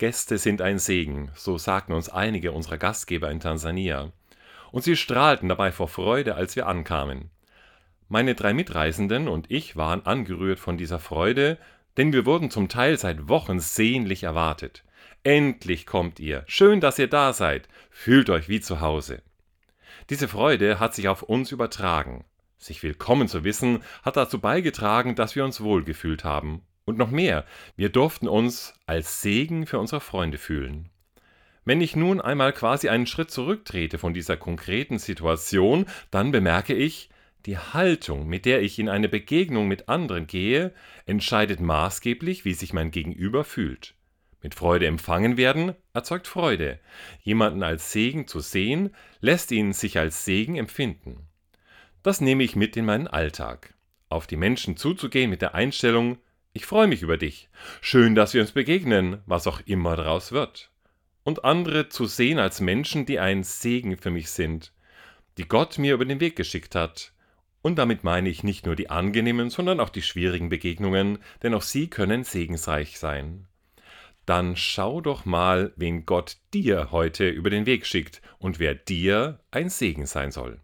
Gäste sind ein Segen, so sagten uns einige unserer Gastgeber in Tansania. Und sie strahlten dabei vor Freude, als wir ankamen. Meine drei Mitreisenden und ich waren angerührt von dieser Freude, denn wir wurden zum Teil seit Wochen sehnlich erwartet. Endlich kommt ihr. Schön, dass ihr da seid. Fühlt euch wie zu Hause. Diese Freude hat sich auf uns übertragen. Sich willkommen zu wissen, hat dazu beigetragen, dass wir uns wohlgefühlt haben. Und noch mehr, wir durften uns als Segen für unsere Freunde fühlen. Wenn ich nun einmal quasi einen Schritt zurücktrete von dieser konkreten Situation, dann bemerke ich, die Haltung, mit der ich in eine Begegnung mit anderen gehe, entscheidet maßgeblich, wie sich mein Gegenüber fühlt. Mit Freude empfangen werden erzeugt Freude. Jemanden als Segen zu sehen, lässt ihn sich als Segen empfinden. Das nehme ich mit in meinen Alltag. Auf die Menschen zuzugehen mit der Einstellung, ich freue mich über dich. Schön, dass wir uns begegnen, was auch immer daraus wird. Und andere zu sehen als Menschen, die ein Segen für mich sind, die Gott mir über den Weg geschickt hat. Und damit meine ich nicht nur die angenehmen, sondern auch die schwierigen Begegnungen, denn auch sie können segensreich sein dann schau doch mal, wen Gott dir heute über den Weg schickt und wer dir ein Segen sein soll.